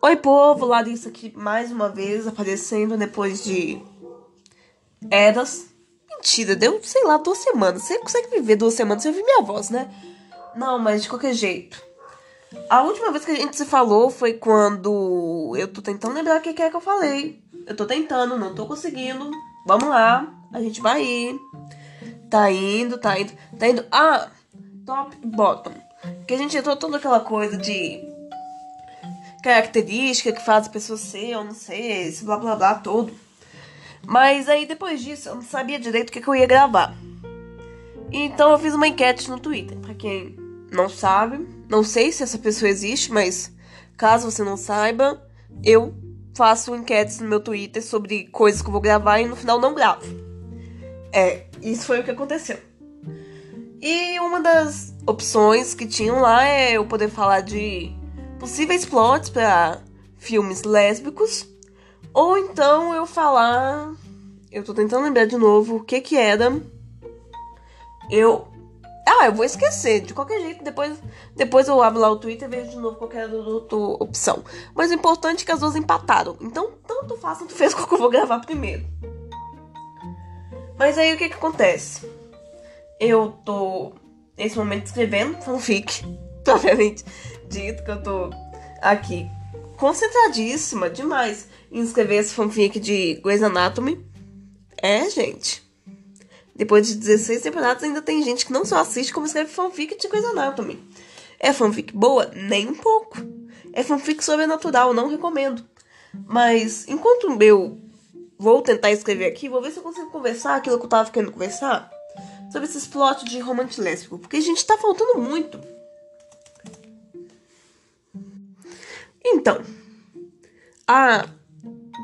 Oi, povo, Larissa aqui mais uma vez aparecendo depois de eras. Mentira, deu, sei lá, duas semanas. Você consegue viver duas semanas sem ouvir minha voz, né? Não, mas de qualquer jeito. A última vez que a gente se falou foi quando. Eu tô tentando lembrar o que é que eu falei. Eu tô tentando, não tô conseguindo. Vamos lá, a gente vai ir. Tá indo, tá indo, tá indo. Ah, top bottom. Que a gente entrou toda aquela coisa de característica que faz a pessoa ser ou não ser, esse blá blá blá todo. Mas aí depois disso eu não sabia direito o que, que eu ia gravar. Então eu fiz uma enquete no Twitter. Pra quem não sabe, não sei se essa pessoa existe, mas caso você não saiba, eu faço enquetes no meu Twitter sobre coisas que eu vou gravar e no final não gravo. É, isso foi o que aconteceu. E uma das opções que tinham lá é eu poder falar de possíveis plots para filmes lésbicos, ou então eu falar, eu tô tentando lembrar de novo o que que era. Eu ah, eu vou esquecer. De qualquer jeito, depois, depois eu abro lá o Twitter e vejo de novo qualquer outra opção. Mas o importante é que as duas empataram. Então, tanto faz, tanto fez que eu vou gravar primeiro. Mas aí o que que acontece? Eu tô, nesse momento, escrevendo fanfic, propriamente dito que eu tô aqui concentradíssima demais em escrever esse fanfic de Grey's Anatomy. É, gente. Depois de 16 temporadas, ainda tem gente que não só assiste, como escreve fanfic de Grey's Anatomy. É fanfic boa? Nem um pouco. É fanfic sobrenatural, não recomendo. Mas enquanto eu vou tentar escrever aqui, vou ver se eu consigo conversar aquilo que eu tava querendo conversar sobre esses plots de romance lésbico. Porque a gente tá faltando muito. Então, há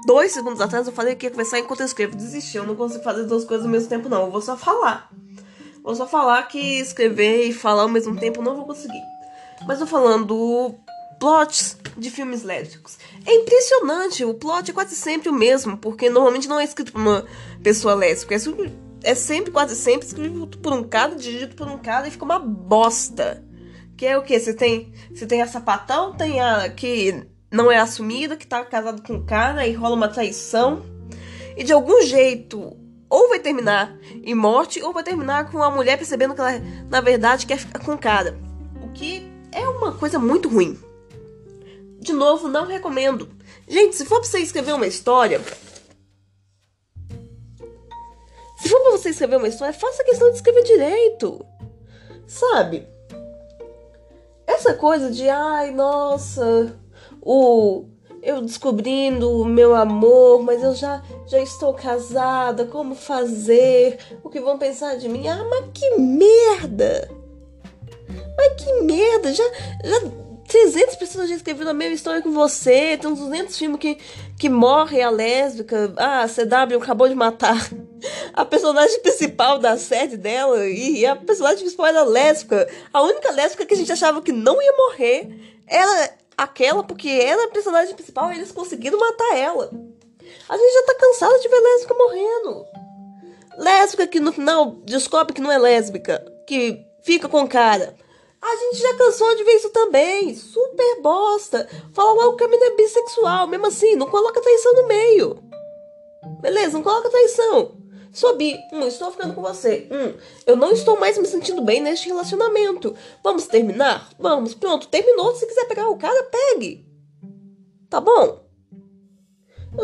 dois segundos atrás eu falei que ia começar enquanto eu escrevo. Desisti, eu não consigo fazer duas coisas ao mesmo tempo, não. Eu vou só falar. Vou só falar que escrever e falar ao mesmo tempo não vou conseguir. Mas eu falando plots de filmes lésbicos. É impressionante, o plot é quase sempre o mesmo, porque normalmente não é escrito por uma pessoa lésbica. É sempre, é sempre quase sempre escrito por um cara, dirigido por um cara e fica uma bosta. Que é o que? Você tem, você tem a sapatão, tem a que não é assumida, que tá casado com um cara e rola uma traição. E de algum jeito, ou vai terminar em morte, ou vai terminar com a mulher percebendo que ela, na verdade, quer ficar com o cara. O que é uma coisa muito ruim. De novo, não recomendo. Gente, se for pra você escrever uma história. Se for pra você escrever uma história, faça questão de escrever direito. Sabe? Essa coisa de, ai, nossa, o eu descobrindo o meu amor, mas eu já já estou casada, como fazer? O que vão pensar de mim? Ah, mas que merda! Mas que merda! Já já 300 pessoas já escreveram a mesma história que você. Tem uns 200 filmes que, que morre a lésbica. Ah, a CW acabou de matar a personagem principal da série dela. E a personagem principal era lésbica. A única lésbica que a gente achava que não ia morrer era aquela, porque ela é a personagem principal e eles conseguiram matar ela. A gente já tá cansado de ver lésbica morrendo. Lésbica que no final descobre que não é lésbica, que fica com cara. A gente já cansou de ver isso também. Super bosta. Fala logo que a menina é bissexual. Mesmo assim, não coloca traição no meio. Beleza, não coloca traição. Sou bi. Hum, estou ficando com você. Hum, eu não estou mais me sentindo bem neste relacionamento. Vamos terminar? Vamos. Pronto, terminou. Se quiser pegar o cara, pegue. Tá bom?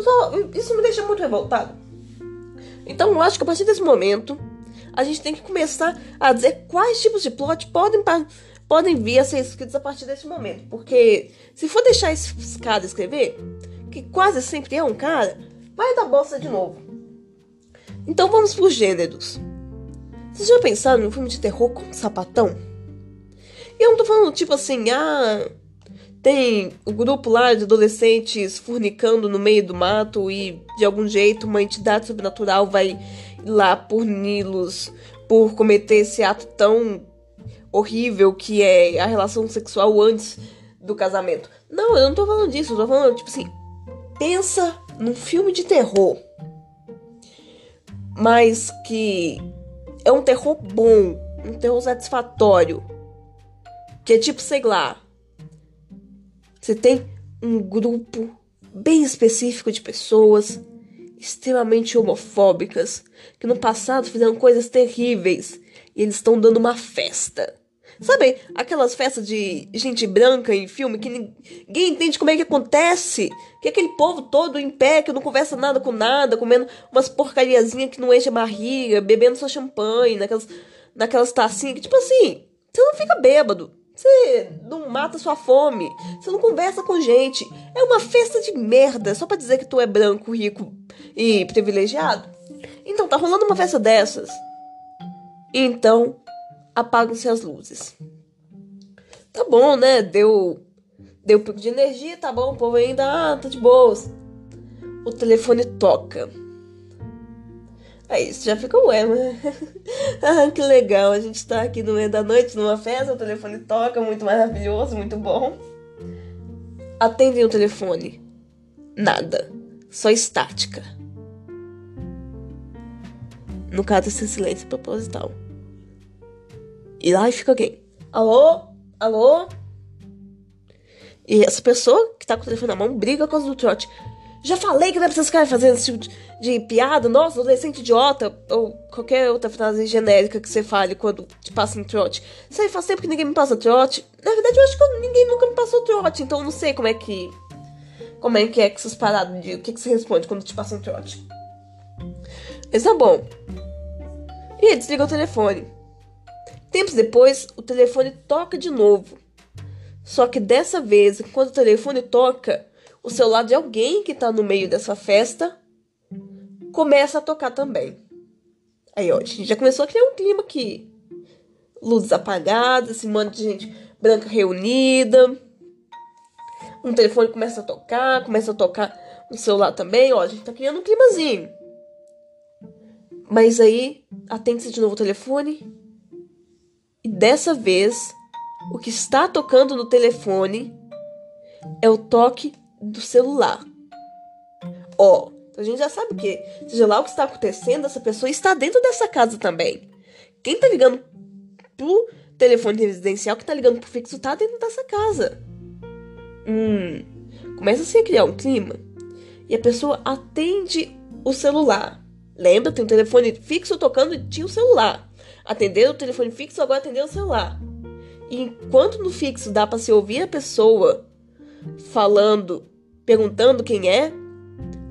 Só, isso me deixa muito revoltado. Então eu acho que a partir desse momento a gente tem que começar a dizer quais tipos de plot podem podem vir a ser escritos a partir desse momento. Porque se for deixar esse cara escrever, que quase sempre é um cara, vai dar bosta de novo. Então vamos por gêneros. Vocês já pensaram num filme de terror com um sapatão? E eu não tô falando tipo assim, ah, tem o grupo lá de adolescentes fornicando no meio do mato e de algum jeito uma entidade sobrenatural vai lá puni-los por cometer esse ato tão horrível que é a relação sexual antes do casamento. Não, eu não tô falando disso, eu tô falando, tipo assim, pensa num filme de terror. Mas que é um terror bom, um terror satisfatório. Que é tipo, sei lá. Você tem um grupo bem específico de pessoas extremamente homofóbicas que no passado fizeram coisas terríveis e eles estão dando uma festa. Sabe aquelas festas de gente branca em filme que ninguém entende como é que acontece? Que aquele povo todo em pé, que não conversa nada com nada, comendo umas porcariazinhas que não enche a barriga, bebendo só champanhe, naquelas, naquelas tacinhas que, tipo assim, você não fica bêbado. Você não mata sua fome. Você não conversa com gente. É uma festa de merda só pra dizer que tu é branco, rico e privilegiado. Então tá rolando uma festa dessas. Então apagam-se as luzes. Tá bom, né? Deu deu pico de energia, tá bom, o povo ainda ah, tá de boas. O telefone toca. Aí você já fica, ué, mas... ah, que legal, a gente tá aqui no meio da noite numa festa, o telefone toca, muito maravilhoso, muito bom. Atendem o telefone. Nada. Só estática. No caso, esse silêncio proposital. E lá fica alguém. Alô? Alô? E essa pessoa que tá com o telefone na mão briga com causa do trote. Já falei que não é pra vocês ficarem fazendo esse tipo de, piada. Nossa, adolescente idiota. Ou qualquer outra frase genérica que você fale quando te passa em trote. Isso aí faz tempo que ninguém me passa trote. Na verdade, eu acho que ninguém nunca me passou trote. Então eu não sei como é que. Como é que é que essas paradas de. O que, que você responde quando te passa um trote. Mas tá bom. E desliga o telefone. Tempos depois, o telefone toca de novo. Só que dessa vez, quando o telefone toca, o celular de alguém que está no meio dessa festa começa a tocar também. Aí, ó, a gente já começou a criar um clima aqui. Luzes apagadas, esse monte de gente branca reunida. Um telefone começa a tocar, começa a tocar um celular também, ó, a gente tá criando um climazinho. Mas aí, atende-se de novo o telefone e dessa vez, o que está tocando no telefone é o toque do celular. Ó, oh, a gente já sabe que, seja lá o que está acontecendo, essa pessoa está dentro dessa casa também. Quem está ligando pro telefone residencial, que está ligando pro fixo, está dentro dessa casa. Hum, começa -se a criar um clima e a pessoa atende o celular. Lembra, tem um telefone fixo tocando e tinha o celular. Atender o telefone fixo, agora atender o celular. E enquanto no fixo dá para se ouvir a pessoa falando, perguntando quem é,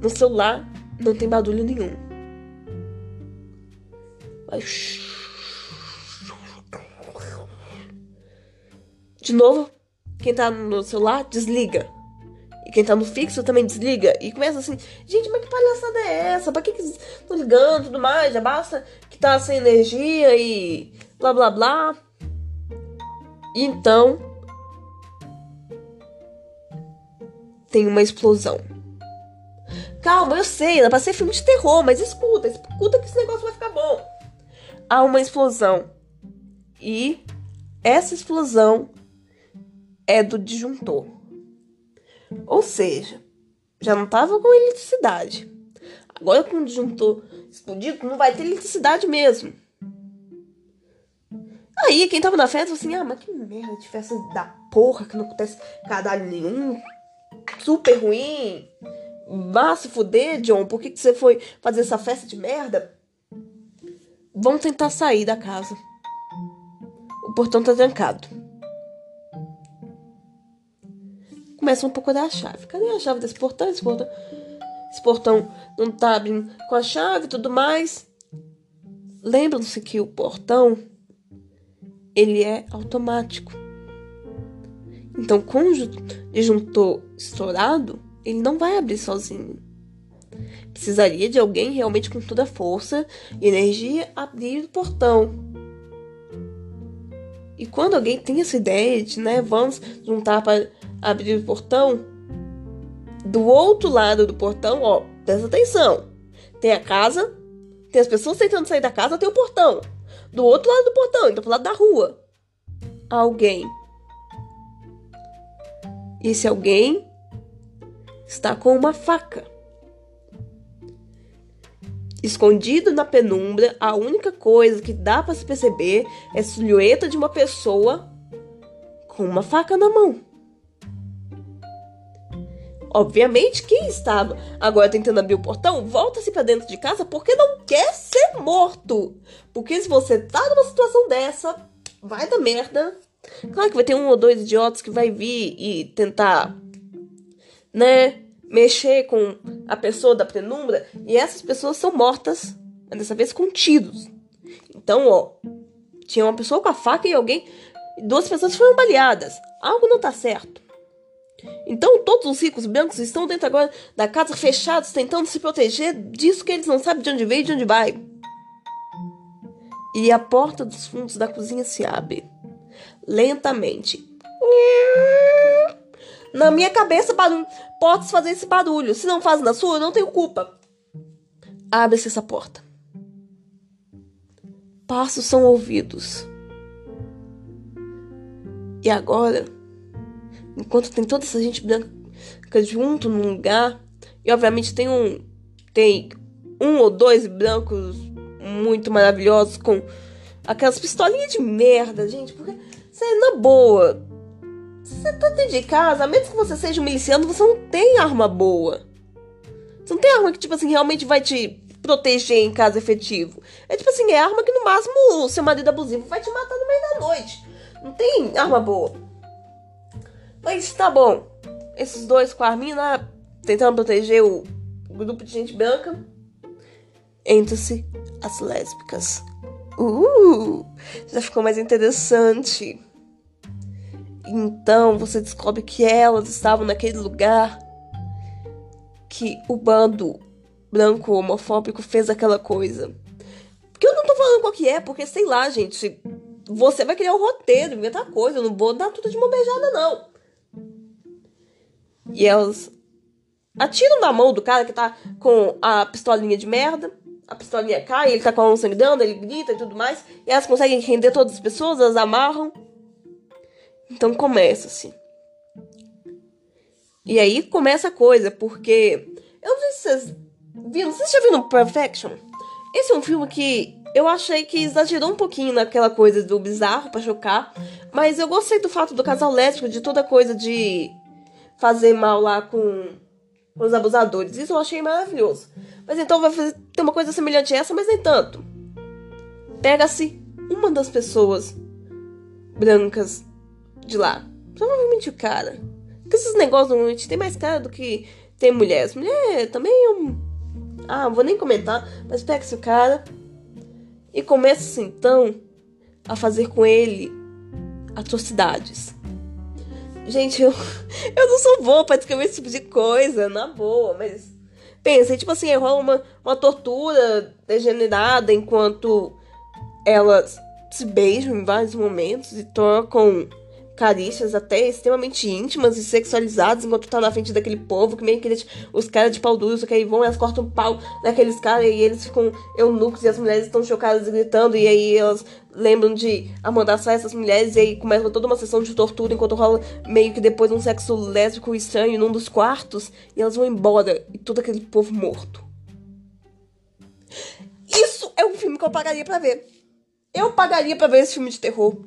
no celular não tem barulho nenhum. De novo, quem tá no celular desliga. E quem tá no fixo também desliga. E começa assim, gente, mas que palhaçada é essa? Pra que que estão ligando e tudo mais? Já basta tá sem energia e blá blá blá. Então, tem uma explosão. Calma, eu sei, era pra ser filme de terror, mas escuta, escuta que esse negócio vai ficar bom. Há uma explosão. E essa explosão é do disjuntor. Ou seja, já não tava com eletricidade. Agora com o disjuntor explodido, não vai ter eletricidade mesmo. Aí quem tava na festa falou assim: ah, mas que merda de festa da porra que não acontece cadalho nenhum. Super ruim. Vá se fuder, John. Por que, que você foi fazer essa festa de merda? Vamos tentar sair da casa. O portão tá trancado. começam a procurar a chave. Cadê a chave desse portão? Esse portão, esse portão não tá abrindo com a chave e tudo mais. Lembram-se que o portão ele é automático. Então, com o disjuntor estourado, ele não vai abrir sozinho. Precisaria de alguém realmente com toda a força e energia abrir o portão. E quando alguém tem essa ideia de, né, vamos juntar para abrir o portão, do outro lado do portão, ó, presta atenção. Tem a casa, tem as pessoas tentando sair da casa, tem o portão. Do outro lado do portão, então pro lado da rua. Alguém. Esse alguém está com uma faca. Escondido na penumbra, a única coisa que dá para se perceber é a silhueta de uma pessoa com uma faca na mão. Obviamente, quem estava agora tentando abrir o portão, volta-se para dentro de casa porque não quer ser morto. Porque se você tá numa situação dessa, vai dar merda. Claro que vai ter um ou dois idiotas que vai vir e tentar, né, mexer com a pessoa da penumbra. E essas pessoas são mortas, dessa vez com tiros. Então, ó, tinha uma pessoa com a faca e alguém. Duas pessoas foram baleadas. Algo não tá certo. Então todos os ricos brancos estão dentro agora da casa fechados, tentando se proteger disso que eles não sabem de onde veio e de onde vai. E a porta dos fundos da cozinha se abre. Lentamente. Na minha cabeça, barulho. Podes fazer esse barulho. Se não faz na sua, eu não tenho culpa. Abre-se essa porta. Passos são ouvidos. E agora enquanto tem toda essa gente branca junto num lugar, e obviamente tem um tem um ou dois brancos muito maravilhosos com aquelas pistolinhas de merda, gente, porque você na boa, você tá dentro de casa, a menos que você seja um miliciano, você não tem arma boa. Você não tem arma que, tipo assim, realmente vai te proteger em caso efetivo. É tipo assim, é arma que no máximo o seu marido abusivo vai te matar no meio da noite. Não tem arma boa. Mas tá bom. Esses dois com a mina tentando proteger o grupo de gente branca. Entre-se as lésbicas. Uh! Já ficou mais interessante. Então você descobre que elas estavam naquele lugar que o bando branco homofóbico fez aquela coisa. Porque eu não tô falando qual que é, porque sei lá, gente. Você vai criar um roteiro, inventar coisa. Eu não vou dar tudo de uma beijada, não. E elas atiram na mão do cara que tá com a pistolinha de merda. A pistolinha cai, ele tá com a mão sangrando, ele grita e tudo mais. E elas conseguem render todas as pessoas, elas amarram. Então começa-se. E aí começa a coisa, porque. Eu não sei se vocês viram. Vocês já viram Perfection? Esse é um filme que eu achei que exagerou um pouquinho naquela coisa do bizarro para chocar. Mas eu gostei do fato do casal lésbico, de toda coisa de fazer mal lá com, os abusadores. Isso eu achei maravilhoso. Mas então vai fazer, ter uma coisa semelhante a essa, mas nem tanto. Pega-se uma das pessoas brancas de lá. Provavelmente o cara. Porque esses negócios normalmente tem mais cara do que tem mulheres. Mulher também é um. Ah, vou nem comentar. Mas pega-se o cara. E começa então a fazer com ele atrocidades. Gente, eu, eu não sou boa pra descrever esse tipo de coisa, na boa, mas. Pensa, tipo assim, rola uma, uma tortura degenerada enquanto elas se beijam em vários momentos e trocam carícias até extremamente íntimas e sexualizadas enquanto tá na frente daquele povo que meio que eles, os caras de pau duro, que aí vão elas cortam um pau naqueles caras e eles ficam eunucos e as mulheres estão chocadas gritando e aí elas lembram de amordaçar essas mulheres e aí começa toda uma sessão de tortura enquanto rola meio que depois um sexo lésbico estranho num dos quartos e elas vão embora e todo aquele povo morto. Isso é um filme que eu pagaria para ver. Eu pagaria para ver esse filme de terror.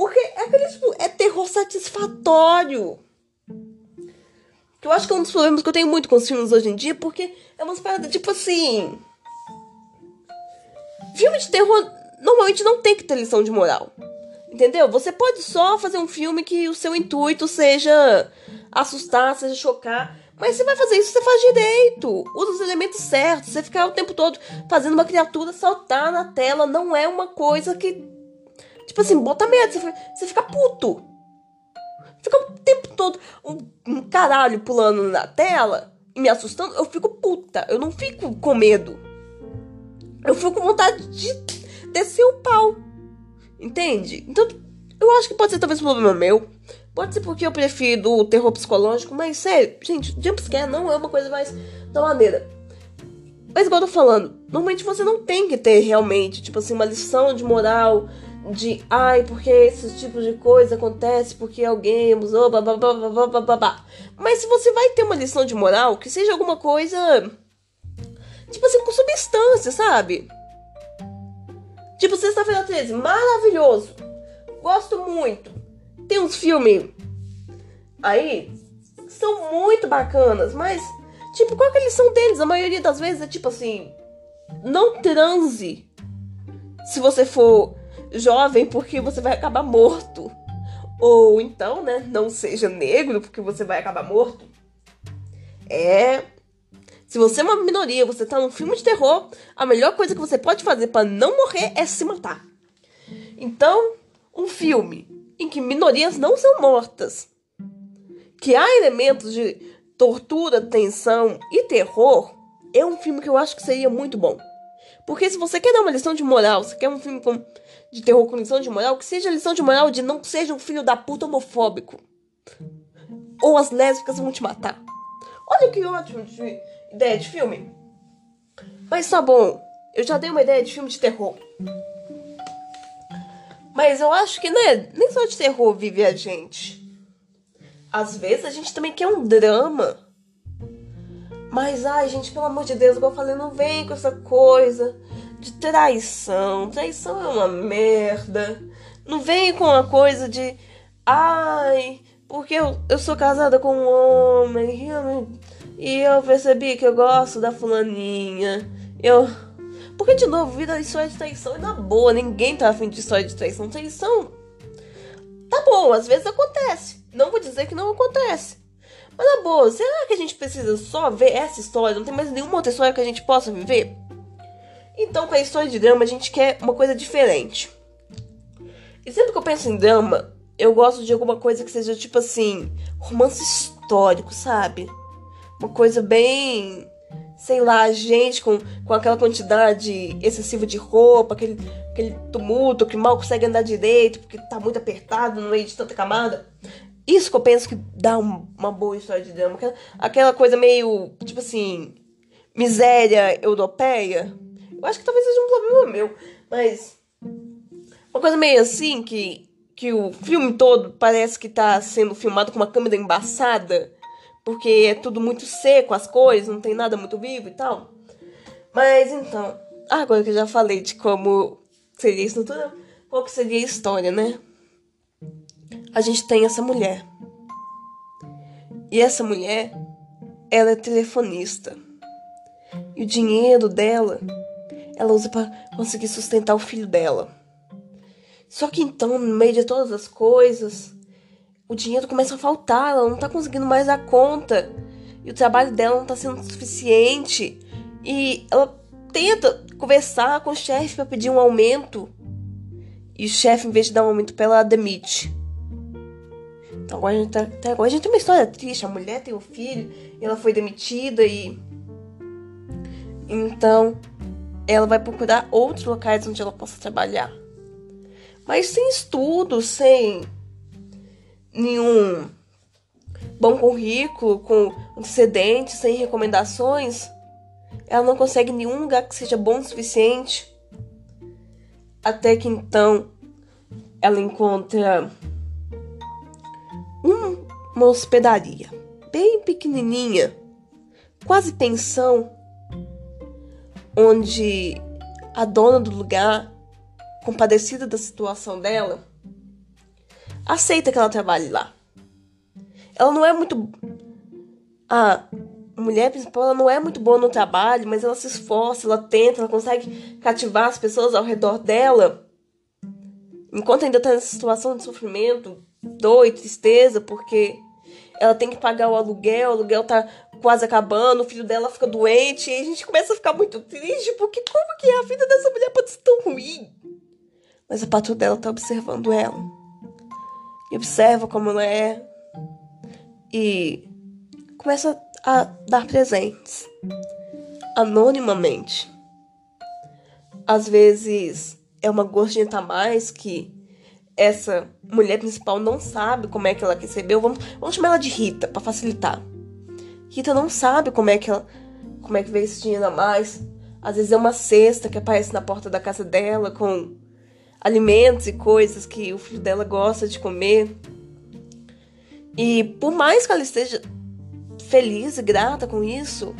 Porque é aquele tipo, é terror satisfatório. Que eu acho que é um dos problemas que eu tenho muito com os filmes hoje em dia, porque é uma parada tipo assim. Filme de terror normalmente não tem que ter lição de moral. Entendeu? Você pode só fazer um filme que o seu intuito seja assustar, seja chocar. Mas você vai fazer isso, você faz direito. Usa os elementos certos. Você ficar o tempo todo fazendo uma criatura saltar na tela não é uma coisa que Tipo assim, bota medo, você, você fica puto. Fica o tempo todo um, um caralho pulando na tela e me assustando, eu fico puta. Eu não fico com medo. Eu fico com vontade de descer o pau. Entende? Então, eu acho que pode ser talvez um problema meu. Pode ser porque eu prefiro o terror psicológico, mas sério, gente, jumpscare não é uma coisa mais da maneira. Mas igual eu tô falando, normalmente você não tem que ter realmente, tipo assim, uma lição de moral de ai, porque esses tipos de coisa acontece porque alguém usou, babá. Mas se você vai ter uma lição de moral, que seja alguma coisa tipo assim, com substância, sabe? Tipo, Sexta-feira 13, maravilhoso. Gosto muito. Tem uns filmes aí, que são muito bacanas, mas, tipo, qual é a lição deles? A maioria das vezes é tipo assim: não transe se você for jovem, porque você vai acabar morto. Ou então, né, não seja negro, porque você vai acabar morto. É. Se você é uma minoria, você tá num filme de terror, a melhor coisa que você pode fazer para não morrer é se matar. Então, um filme em que minorias não são mortas, que há elementos de tortura, tensão e terror, é um filme que eu acho que seria muito bom. Porque se você quer dar uma lição de moral, você quer um filme com, de terror com lição de moral, que seja lição de moral de não seja um filho da puta homofóbico. Ou as lésbicas vão te matar. Olha que ótimo de ideia de filme. Mas tá bom, eu já dei uma ideia de filme de terror. Mas eu acho que né, nem só de terror vive a gente. Às vezes a gente também quer um drama. Mas, ai, gente, pelo amor de Deus, igual eu falei, não vem com essa coisa de traição. Traição é uma merda. Não vem com a coisa de, ai, porque eu, eu sou casada com um homem e eu, e eu percebi que eu gosto da fulaninha. Eu. Porque, de novo, vida história de traição é na boa. Ninguém tá afim de história de traição. Traição. Tá bom, às vezes acontece. Não vou dizer que não acontece. Mas na boa, será que a gente precisa só ver essa história? Não tem mais nenhuma outra história que a gente possa viver? Então, com a história de drama, a gente quer uma coisa diferente. E sempre que eu penso em drama, eu gosto de alguma coisa que seja tipo assim, romance histórico, sabe? Uma coisa bem. Sei lá, gente com, com aquela quantidade excessiva de roupa, aquele, aquele tumulto que mal consegue andar direito porque tá muito apertado no meio de tanta camada. Isso que eu penso que dá um, uma boa história de drama. Aquela, aquela coisa meio, tipo assim, miséria europeia. Eu acho que talvez seja um problema meu, mas. Uma coisa meio assim que, que o filme todo parece que tá sendo filmado com uma câmera embaçada, porque é tudo muito seco, as cores, não tem nada muito vivo e tal. Mas então, agora que eu já falei de como seria a estrutura, qual que seria a história, né? a gente tem essa mulher. E essa mulher, ela é telefonista. E o dinheiro dela, ela usa para conseguir sustentar o filho dela. Só que então, no meio de todas as coisas, o dinheiro começa a faltar, ela não tá conseguindo mais a conta. E o trabalho dela não tá sendo suficiente. E ela tenta conversar com o chefe para pedir um aumento. E o chefe, em vez de dar um aumento para ela, ela demite. Então agora a gente, tá, agora a gente tem uma história triste. A mulher tem um filho, ela foi demitida e. Então ela vai procurar outros locais onde ela possa trabalhar. Mas sem estudo, sem nenhum bom currículo, com antecedentes, sem recomendações, ela não consegue nenhum lugar que seja bom o suficiente. Até que então ela encontra uma hospedaria bem pequenininha, quase pensão, onde a dona do lugar, compadecida da situação dela, aceita que ela trabalhe lá. Ela não é muito a mulher principal, ela não é muito boa no trabalho, mas ela se esforça, ela tenta, ela consegue cativar as pessoas ao redor dela. Enquanto ainda está nessa situação de sofrimento, dor e tristeza, porque ela tem que pagar o aluguel, o aluguel tá quase acabando, o filho dela fica doente, e a gente começa a ficar muito triste, porque como que a vida dessa mulher pode ser tão ruim? Mas a patroa dela tá observando ela. E observa como ela é. E começa a dar presentes. Anonimamente. Às vezes é uma gorjeta a mais que essa mulher principal não sabe como é que ela recebeu. Vamos, vamos chamar ela de Rita para facilitar. Rita não sabe como é que ela, como é que veio esse dinheiro a mais. Às vezes é uma cesta que aparece na porta da casa dela com alimentos e coisas que o filho dela gosta de comer. E por mais que ela esteja feliz e grata com isso,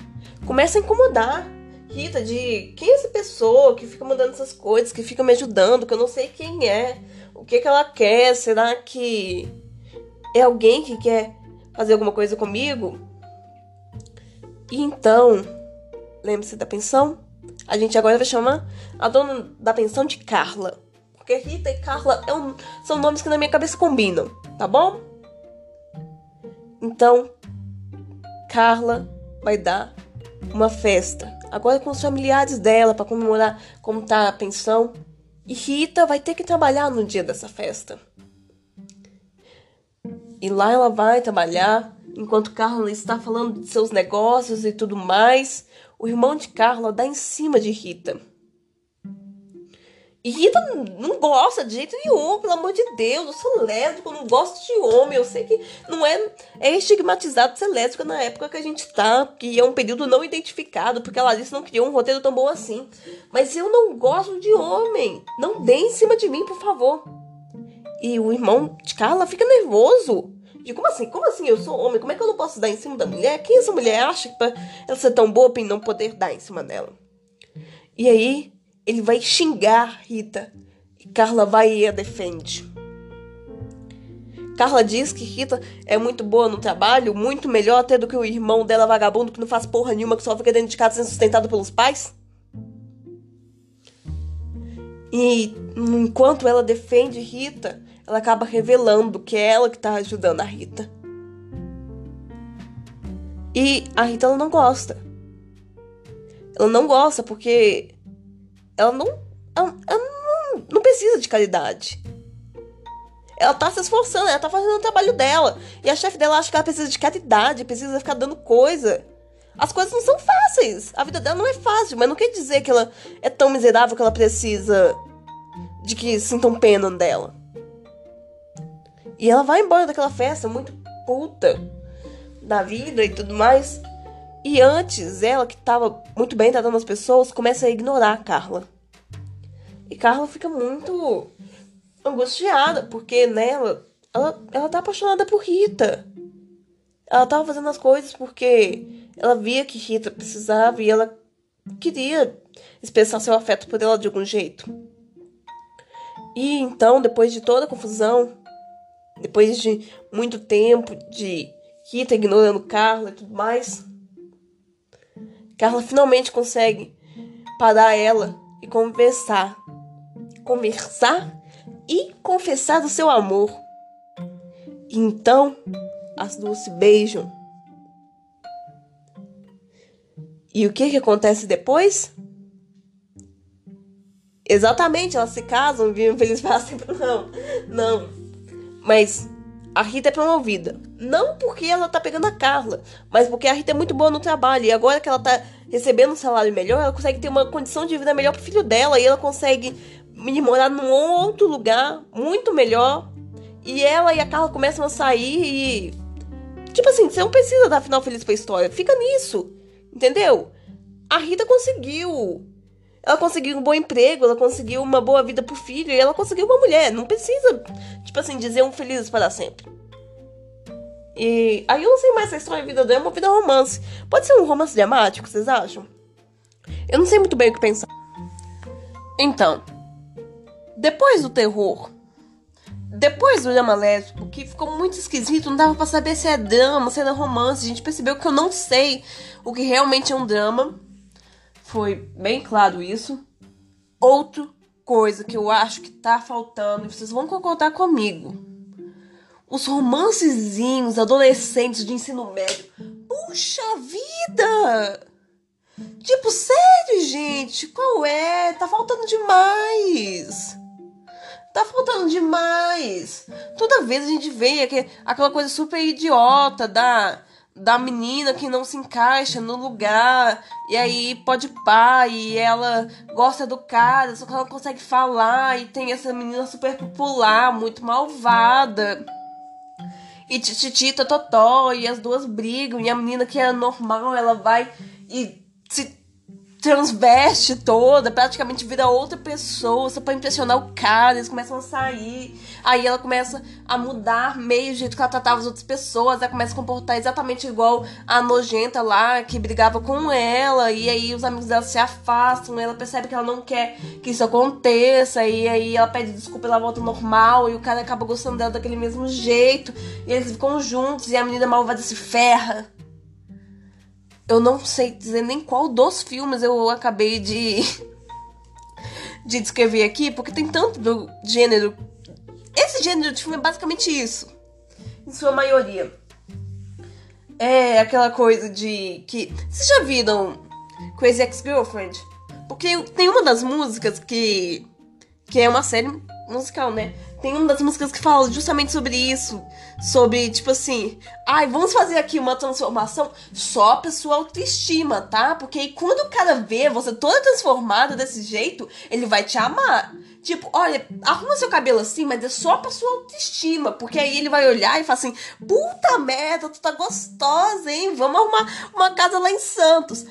começa a incomodar Rita de quem é essa pessoa que fica mandando essas coisas, que fica me ajudando, que eu não sei quem é. O que, que ela quer? Será que é alguém que quer fazer alguma coisa comigo. E então, lembre-se da pensão? A gente agora vai chamar a dona da pensão de Carla. Porque Rita e Carla é um, são nomes que na minha cabeça combinam, tá bom? Então, Carla vai dar uma festa. Agora com os familiares dela para comemorar como tá a pensão. E Rita vai ter que trabalhar no dia dessa festa. E lá ela vai trabalhar, enquanto Carla está falando de seus negócios e tudo mais. O irmão de Carla dá em cima de Rita. E Rita não gosta de jeito nenhum, pelo amor de Deus. Eu sou lésbica, eu não gosto de homem. Eu sei que não é, é estigmatizado ser lésbica na época que a gente tá, que é um período não identificado, porque a Larissa não criou um roteiro tão bom assim. Mas eu não gosto de homem. Não dê em cima de mim, por favor. E o irmão de Carla fica nervoso. De como assim? Como assim eu sou homem? Como é que eu não posso dar em cima da mulher? Quem essa mulher acha que pra ela ser tão boa pra não poder dar em cima dela? E aí, ele vai xingar Rita. E Carla vai e a defende. Carla diz que Rita é muito boa no trabalho, muito melhor até do que o irmão dela vagabundo que não faz porra nenhuma, que só fica dentro de casa sendo sustentado pelos pais. E enquanto ela defende Rita, ela acaba revelando que é ela que tá ajudando a Rita. E a Rita ela não gosta. Ela não gosta porque ela não, ela, ela não, não precisa de caridade. Ela tá se esforçando, ela tá fazendo o trabalho dela. E a chefe dela acha que ela precisa de caridade, precisa ficar dando coisa. As coisas não são fáceis. A vida dela não é fácil, mas não quer dizer que ela é tão miserável que ela precisa de que sintam pena dela. E ela vai embora daquela festa muito puta da vida e tudo mais. E antes, ela que tava muito bem tratando as pessoas, começa a ignorar a Carla. E Carla fica muito angustiada, porque nela, ela, ela tá apaixonada por Rita. Ela tava fazendo as coisas porque ela via que Rita precisava e ela queria expressar seu afeto por ela de algum jeito. E então, depois de toda a confusão, depois de muito tempo de Rita ignorando Carla e tudo mais, Carla finalmente consegue parar ela e conversar. Conversar e confessar o seu amor. Então, as duas se beijam. E o que, que acontece depois? Exatamente, elas se casam, vivem felizes para sempre. Não, não. Mas a Rita é promovida. Não porque ela tá pegando a Carla, mas porque a Rita é muito boa no trabalho. E agora que ela tá recebendo um salário melhor, ela consegue ter uma condição de vida melhor pro filho dela. E ela consegue morar num outro lugar muito melhor. E ela e a Carla começam a sair e. Tipo assim, você não precisa dar final feliz pra história. Fica nisso. Entendeu? A Rita conseguiu. Ela conseguiu um bom emprego, ela conseguiu uma boa vida pro filho e ela conseguiu uma mulher. Não precisa, tipo assim, dizer um feliz para sempre. E aí eu não sei mais se a história de vida dela é uma vida romance. Pode ser um romance dramático, vocês acham? Eu não sei muito bem o que pensar. Então, depois do terror, depois do drama lésbico, que ficou muito esquisito, não dava pra saber se é drama, se é romance. A gente percebeu que eu não sei o que realmente é um drama. Foi bem claro isso. Outra coisa que eu acho que tá faltando, e vocês vão concordar comigo. Os romancezinhos adolescentes de ensino médio. Puxa vida! Tipo, sério, gente? Qual é? Tá faltando demais. Tá faltando demais. Toda vez a gente vê aquela coisa super idiota da da menina que não se encaixa no lugar, e aí pode pá, e ela gosta do cara, só que ela consegue falar, e tem essa menina super popular, muito malvada. E Titita Totó, e as duas brigam, e a menina que é normal, ela vai e se transveste toda, praticamente vira outra pessoa, só pra impressionar o cara, eles começam a sair. Aí ela começa a mudar meio o jeito que ela tratava as outras pessoas, ela começa a comportar exatamente igual a nojenta lá, que brigava com ela, e aí os amigos dela se afastam, ela percebe que ela não quer que isso aconteça, e aí ela pede desculpa, ela volta normal, e o cara acaba gostando dela daquele mesmo jeito, e eles ficam juntos, e a menina malvada se ferra eu não sei dizer nem qual dos filmes eu acabei de de descrever aqui, porque tem tanto do gênero. Esse gênero de filme é basicamente isso, em sua maioria. É aquela coisa de que vocês já viram Crazy Ex-Girlfriend? Porque tem uma das músicas que que é uma série musical, né? Tem uma das músicas que fala justamente sobre isso. Sobre, tipo assim, ai, vamos fazer aqui uma transformação só pra sua autoestima, tá? Porque aí quando o cara vê você toda transformada desse jeito, ele vai te amar. Tipo, olha, arruma seu cabelo assim, mas é só pra sua autoestima. Porque aí ele vai olhar e falar assim: puta merda, tu tá gostosa, hein? Vamos arrumar uma casa lá em Santos.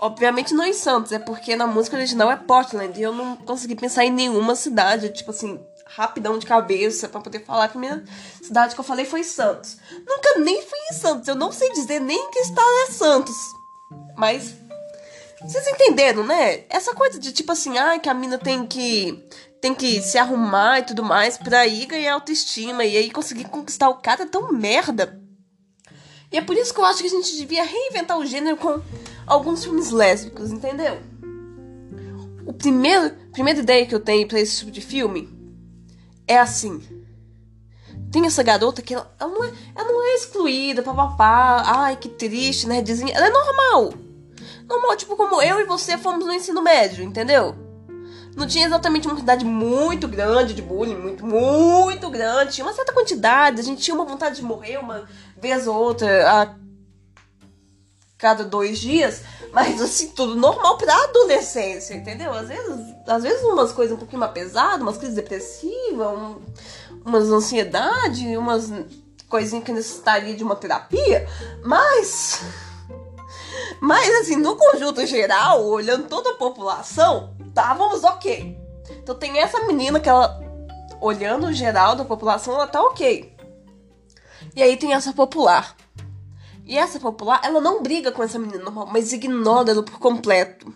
Obviamente não em Santos, é porque na música original é Portland e eu não consegui pensar em nenhuma cidade, tipo assim, rapidão de cabeça para poder falar. A primeira cidade que eu falei foi Santos. Nunca nem fui em Santos, eu não sei dizer nem que estado é Santos. Mas vocês entenderam, né? Essa coisa de tipo assim, ah, que a mina tem que tem que se arrumar e tudo mais pra ir ganhar autoestima e aí conseguir conquistar o cara é tão merda. E é por isso que eu acho que a gente devia reinventar o gênero com alguns filmes lésbicos, entendeu? O primeiro, primeira ideia que eu tenho para esse tipo de filme é assim. Tem essa garota que ela, ela, não, é, ela não é excluída, papapá, ai que triste, né? Dizem, ela é normal. Normal, tipo como eu e você fomos no ensino médio, entendeu? Não tinha exatamente uma quantidade muito grande de bullying, muito, muito grande. Tinha uma certa quantidade, a gente tinha uma vontade de morrer uma vez ou outra a cada dois dias, mas assim, tudo normal pra adolescência, entendeu? Às vezes, às vezes umas coisas um pouquinho mais pesadas, umas crises depressivas, um, umas ansiedade, umas coisinhas que necessitaria de uma terapia, mas. Mas assim, no conjunto geral, olhando toda a população, estávamos ok. Então tem essa menina que ela, olhando o geral da população, ela tá ok. E aí tem essa popular. E essa popular, ela não briga com essa menina normal, mas ignora ela por completo.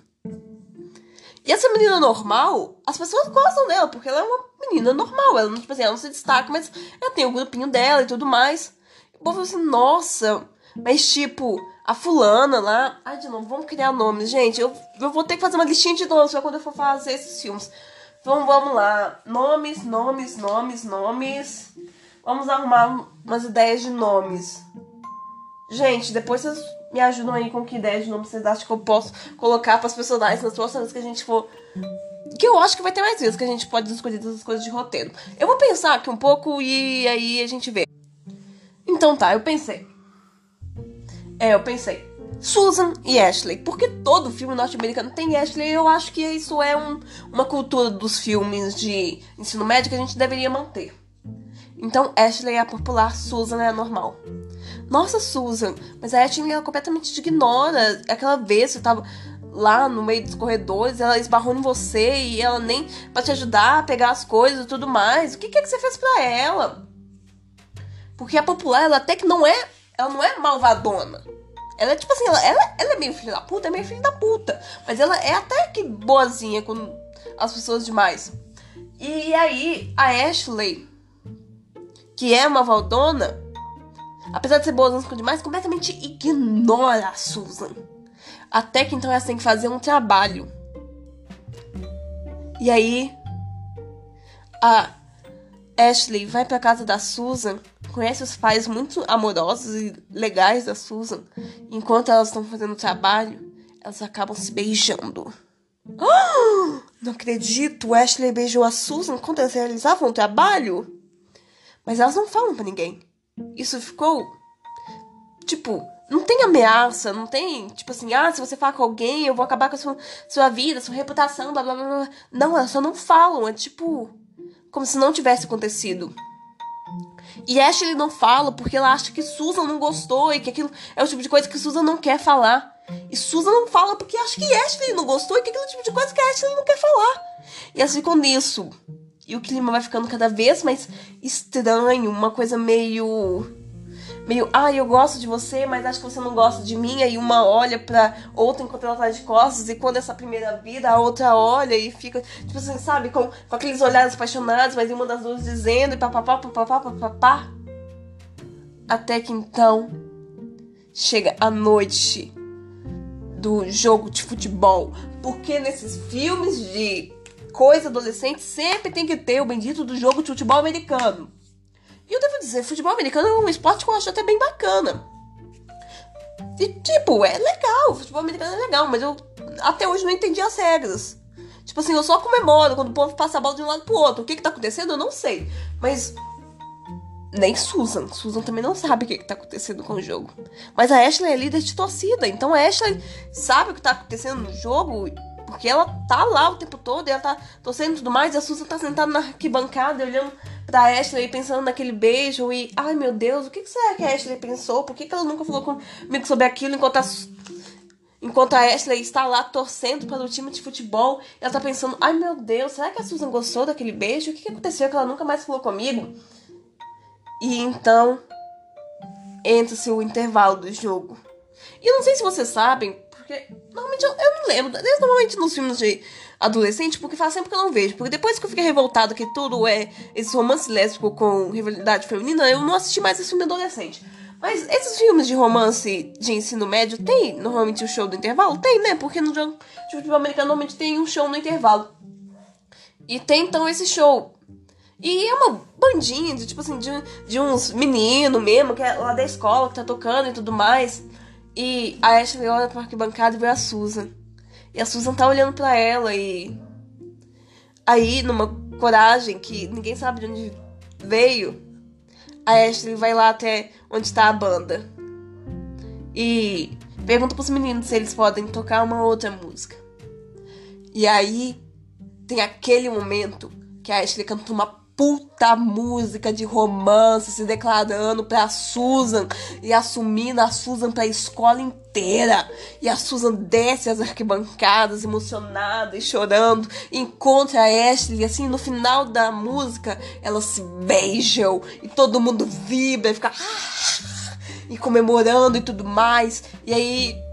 E essa menina normal, as pessoas gostam dela, porque ela é uma menina normal. Ela tipo assim, ela não se destaca, mas ela tem o grupinho dela e tudo mais. E o povo assim, nossa, mas tipo, a fulana lá. Ai, de novo, vamos criar nomes, gente. Eu, eu vou ter que fazer uma listinha de nomes pra quando eu for fazer esses filmes. Então vamos lá. Nomes, nomes, nomes, nomes. Vamos arrumar umas ideias de nomes. Gente, depois vocês me ajudam aí com que ideia de nome vocês acham que eu posso colocar para as personagens nas próximas que a gente for. Que eu acho que vai ter mais vezes que a gente pode discutir essas coisas de roteiro. Eu vou pensar aqui um pouco e aí a gente vê. Então tá, eu pensei. É, eu pensei. Susan e Ashley. Porque todo filme norte-americano tem Ashley. Eu acho que isso é um, uma cultura dos filmes de ensino médio que a gente deveria manter. Então Ashley é a popular, Susan é a normal. Nossa, Susan, mas a Ashley ela completamente ignora. Aquela vez você tava lá no meio dos corredores, ela esbarrou em você e ela nem para te ajudar a pegar as coisas e tudo mais. O que, que, é que você fez para ela? Porque a popular, ela até que não é, ela não é malvadona. Ela é tipo assim, ela, ela, ela é meio filha da puta, é meio filha da puta. Mas ela é até que boazinha com as pessoas demais. E aí, a Ashley, que é uma valdona, apesar de ser boazinha demais, completamente ignora a Susan. Até que então ela tem que fazer um trabalho. E aí, a Ashley vai pra casa da Susan conhece os pais muito amorosos e legais da Susan. Enquanto elas estão fazendo o trabalho, elas acabam se beijando. Oh, não acredito! Ashley beijou a Susan quando elas realizavam o trabalho. Mas elas não falam para ninguém. Isso ficou. Tipo, não tem ameaça, não tem, tipo assim, ah, se você falar com alguém, eu vou acabar com a sua, sua vida, sua reputação, blá blá blá. Não, elas só não falam. É tipo. Como se não tivesse acontecido. E Ashley não fala porque ela acha que Susan não gostou e que aquilo é o tipo de coisa que Susan não quer falar. E Susan não fala porque acha que Ashley não gostou e que aquele tipo de coisa que Ashley não quer falar. E elas ficam nisso. E o clima vai ficando cada vez mais estranho, uma coisa meio meio, ah, eu gosto de você, mas acho que você não gosta de mim. Aí uma olha pra outra enquanto ela tá de costas, e quando essa primeira vira, a outra olha e fica, tipo assim, sabe, com, com aqueles olhares apaixonados, mas uma das duas dizendo, e papapá, papapá, papapá. Até que então chega a noite do jogo de futebol. Porque nesses filmes de coisa adolescente sempre tem que ter o bendito do jogo de futebol americano. E eu devo dizer, futebol americano é um esporte que eu acho até bem bacana. E, tipo, é legal, futebol americano é legal, mas eu até hoje não entendi as regras. Tipo assim, eu só comemoro quando o povo passa a bola de um lado pro outro. O que que tá acontecendo, eu não sei. Mas. Nem Susan. Susan também não sabe o que, que tá acontecendo com o jogo. Mas a Ashley é líder de torcida. Então a Ashley sabe o que tá acontecendo no jogo. Porque ela tá lá o tempo todo, ela tá torcendo e tudo mais. E a Susan tá sentada na arquibancada olhando pra Ashley pensando naquele beijo e, ai meu Deus, o que, que será que a Ashley pensou? Por que, que ela nunca falou comigo sobre aquilo enquanto a, enquanto a Ashley está lá torcendo para o time de futebol? Ela tá pensando, ai meu Deus, será que a Susan gostou daquele beijo? O que, que aconteceu que ela nunca mais falou comigo? E então entra-se o intervalo do jogo. E eu não sei se vocês sabem, porque normalmente eu, eu não lembro, normalmente nos filmes de adolescente, porque faz tempo que eu não vejo. Porque depois que eu fiquei revoltado que tudo é esse romance lésbico com rivalidade feminina, eu não assisti mais esse filme adolescente. Mas esses filmes de romance de ensino médio tem normalmente o show do intervalo? Tem, né? Porque no jogo de futebol americano normalmente tem um show no intervalo. E tem então esse show. E é uma bandinha de, tipo assim, de, de uns meninos mesmo, que é lá da escola, que tá tocando e tudo mais. E a Ashley olha pra arquibancada e vê a Susan. E a Susan tá olhando para ela e. Aí, numa coragem que ninguém sabe de onde veio, a Ashley vai lá até onde está a banda. E pergunta pros meninos se eles podem tocar uma outra música. E aí tem aquele momento que a Ashley canta uma puta música de romance se declarando pra Susan e assumindo a Susan pra escola inteira. E a Susan desce as arquibancadas emocionada e chorando, encontra a Ashley e assim no final da música elas se beijam e todo mundo vibra e fica ah", e comemorando e tudo mais. E aí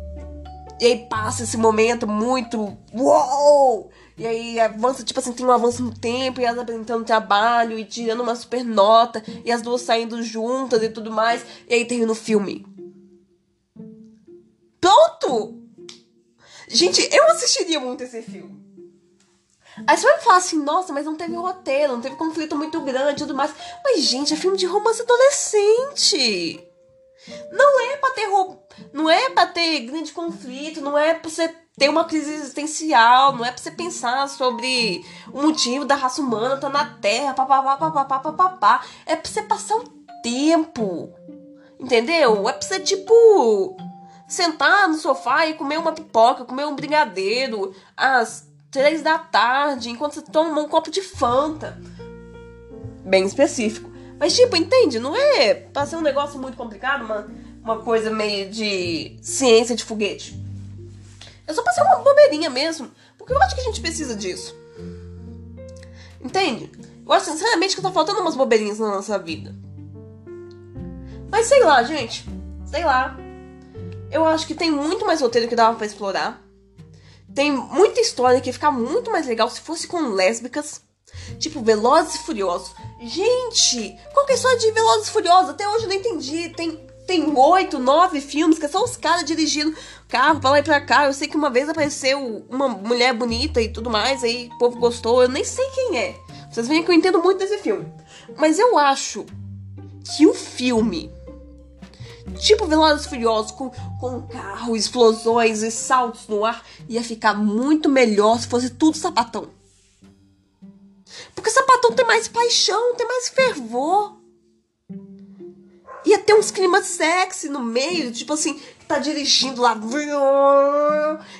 e aí passa esse momento muito uou! E aí avança, tipo assim, tem um avanço no tempo, e elas apresentando trabalho e tirando uma super nota, e as duas saindo juntas e tudo mais. E aí termina o filme. Pronto! Gente, eu assistiria muito esse filme. Aí você vai falar assim, nossa, mas não teve roteiro, não teve conflito muito grande e tudo mais. Mas, gente, é filme de romance adolescente. Não é pra ter não é pra ter grande conflito, não é pra você ter uma crise existencial, não é pra você pensar sobre o motivo da raça humana tá na Terra, papapá, papapá, papapá. É pra você passar um tempo. Entendeu? É pra você, tipo, sentar no sofá e comer uma pipoca, comer um brigadeiro às três da tarde, enquanto você toma um copo de Fanta. Bem específico. Mas, tipo, entende? Não é pra ser um negócio muito complicado, uma, uma coisa meio de ciência de foguete. É só pra ser uma bobeirinha mesmo. Porque eu acho que a gente precisa disso. Entende? Eu acho sinceramente que tá faltando umas bobeirinhas na nossa vida. Mas sei lá, gente. Sei lá. Eu acho que tem muito mais roteiro que dava para explorar. Tem muita história que ia ficar muito mais legal se fosse com lésbicas. Tipo, Velozes e Furiosos. Gente, qual que é a história de Velozes e Furiosos? Até hoje eu não entendi. Tem tem oito, nove filmes que é só os caras dirigindo carro pra lá e pra cá. Eu sei que uma vez apareceu uma mulher bonita e tudo mais, aí o povo gostou. Eu nem sei quem é. Vocês veem que eu entendo muito desse filme. Mas eu acho que o filme, tipo Velozes Furiosos, com, com carro, explosões e saltos no ar, ia ficar muito melhor se fosse tudo sapatão. Porque sapatão tem mais paixão, tem mais fervor ia ter uns climas sexy no meio, tipo assim, tá dirigindo lá.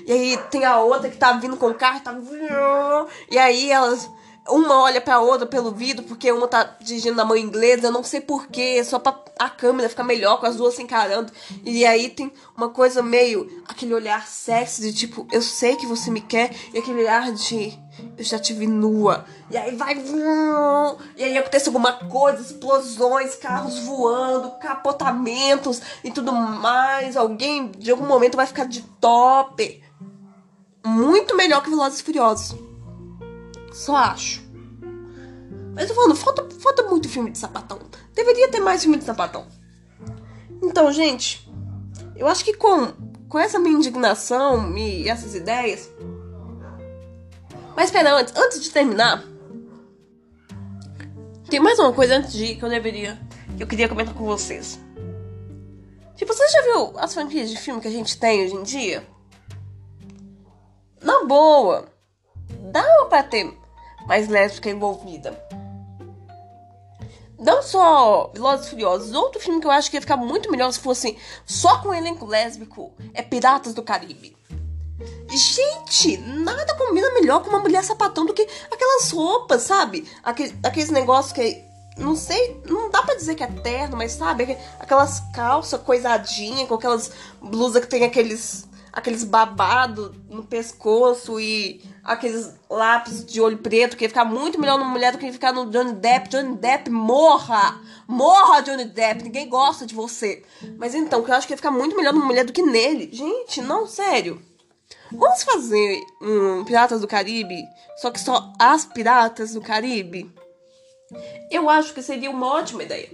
E aí tem a outra que tá vindo com o carro, tá. E aí elas uma olha pra outra pelo vidro porque uma tá dirigindo na mão inglesa, eu não sei porquê, só pra a câmera ficar melhor com as duas se encarando. E aí tem uma coisa meio. aquele olhar sexy de tipo, eu sei que você me quer, e aquele olhar de. eu já te vi nua. E aí vai. E aí acontece alguma coisa, explosões, carros voando, capotamentos e tudo mais. Alguém de algum momento vai ficar de top. Muito melhor que Velozes Furiosos. Só acho. Mas eu falando, falta, falta muito filme de sapatão. Deveria ter mais filme de sapatão. Então, gente, eu acho que com, com essa minha indignação e essas ideias. Mas espera, antes, antes de terminar, tem mais uma coisa antes de ir que eu deveria. que eu queria comentar com vocês. Tipo, você já viu as franquias de filme que a gente tem hoje em dia? Na boa, dá pra ter mais lésbica envolvida. Não só Velozes Furiosos, outro filme que eu acho que ia ficar muito melhor se fosse só com um elenco lésbico é Piratas do Caribe. Gente, nada combina melhor com uma mulher sapatão do que aquelas roupas, sabe? Aquele, aqueles negócios que. Não sei, não dá pra dizer que é terno, mas sabe? Aquelas calças coisadinhas, com aquelas blusas que tem aqueles aqueles babados no pescoço e aqueles lápis de olho preto, que ia ficar muito melhor numa mulher do que ficar no Johnny Depp. Johnny Depp, morra! Morra, Johnny Depp! Ninguém gosta de você. Mas então, que eu acho que ia ficar muito melhor numa mulher do que nele. Gente, não, sério. Vamos fazer um Piratas do Caribe, só que só as Piratas do Caribe? Eu acho que seria uma ótima ideia.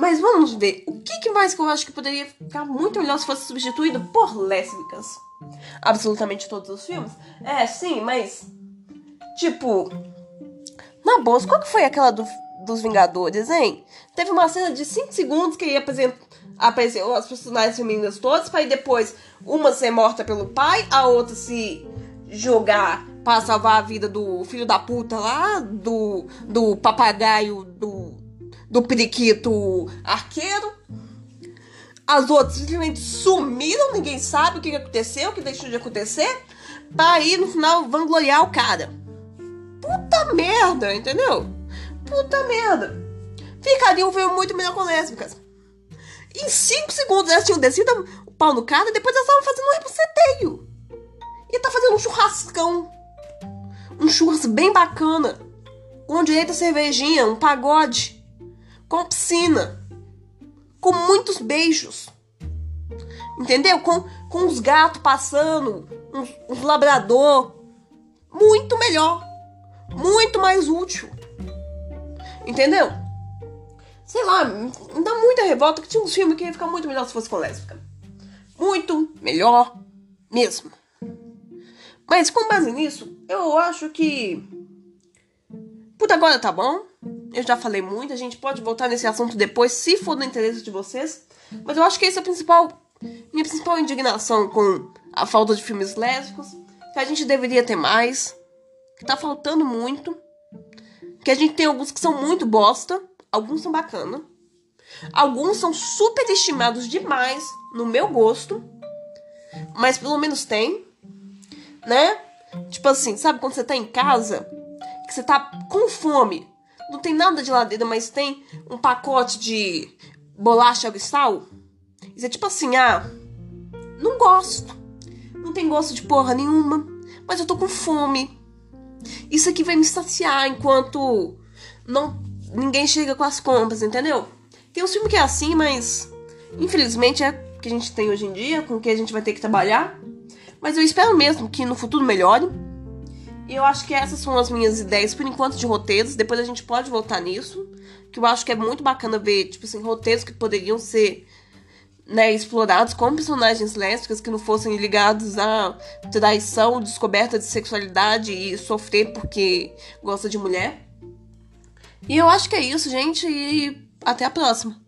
Mas vamos ver, o que, que mais que eu acho que poderia ficar muito melhor se fosse substituído por lésbicas? Absolutamente todos os filmes? É, sim, mas. Tipo. Na boa, qual que foi aquela do, dos Vingadores, hein? Teve uma cena de 5 segundos que ia aparecer as personagens femininas todas, para depois uma ser morta pelo pai, a outra se jogar para salvar a vida do filho da puta lá, do, do papagaio, do do periquito arqueiro. As outras simplesmente sumiram, ninguém sabe o que aconteceu, o que deixou de acontecer, pra aí no final vangloriar o cara. Puta merda, entendeu? Puta merda. Ficaria um filme muito melhor com lésbicas. Em 5 segundos elas tinham descido o pau no cara depois elas estavam fazendo um rebuceteio. E tá fazendo um churrascão. Um churras bem bacana. Com direito a cervejinha, um pagode com piscina, com muitos beijos. Entendeu? Com, com os gatos passando, uns, uns labrador. Muito melhor. Muito mais útil. Entendeu? Sei lá, me dá muita revolta que tinha uns filmes que ia ficar muito melhor se fosse com lésbica. Muito melhor mesmo. Mas com base nisso, eu acho que. Puta, agora tá bom. Eu já falei muito, a gente pode voltar nesse assunto depois, se for do interesse de vocês. Mas eu acho que essa é a principal, minha principal indignação com a falta de filmes lésbicos. Que a gente deveria ter mais. Que tá faltando muito. Que a gente tem alguns que são muito bosta. Alguns são bacana. Alguns são super estimados demais, no meu gosto. Mas pelo menos tem. Né? Tipo assim, sabe quando você tá em casa? Que você tá com fome não tem nada de geladeira, mas tem um pacote de bolacha e sal. Isso é tipo assim, ah, não gosto. Não tem gosto de porra nenhuma, mas eu tô com fome. Isso aqui vai me saciar enquanto não ninguém chega com as compras, entendeu? Tem um filme que é assim, mas infelizmente é o que a gente tem hoje em dia, com o que a gente vai ter que trabalhar. Mas eu espero mesmo que no futuro melhore. E eu acho que essas são as minhas ideias, por enquanto, de roteiros. Depois a gente pode voltar nisso. Que eu acho que é muito bacana ver, tipo assim, roteiros que poderiam ser né, explorados com personagens lésbicas que não fossem ligados a traição, descoberta de sexualidade e sofrer porque gosta de mulher. E eu acho que é isso, gente. E até a próxima.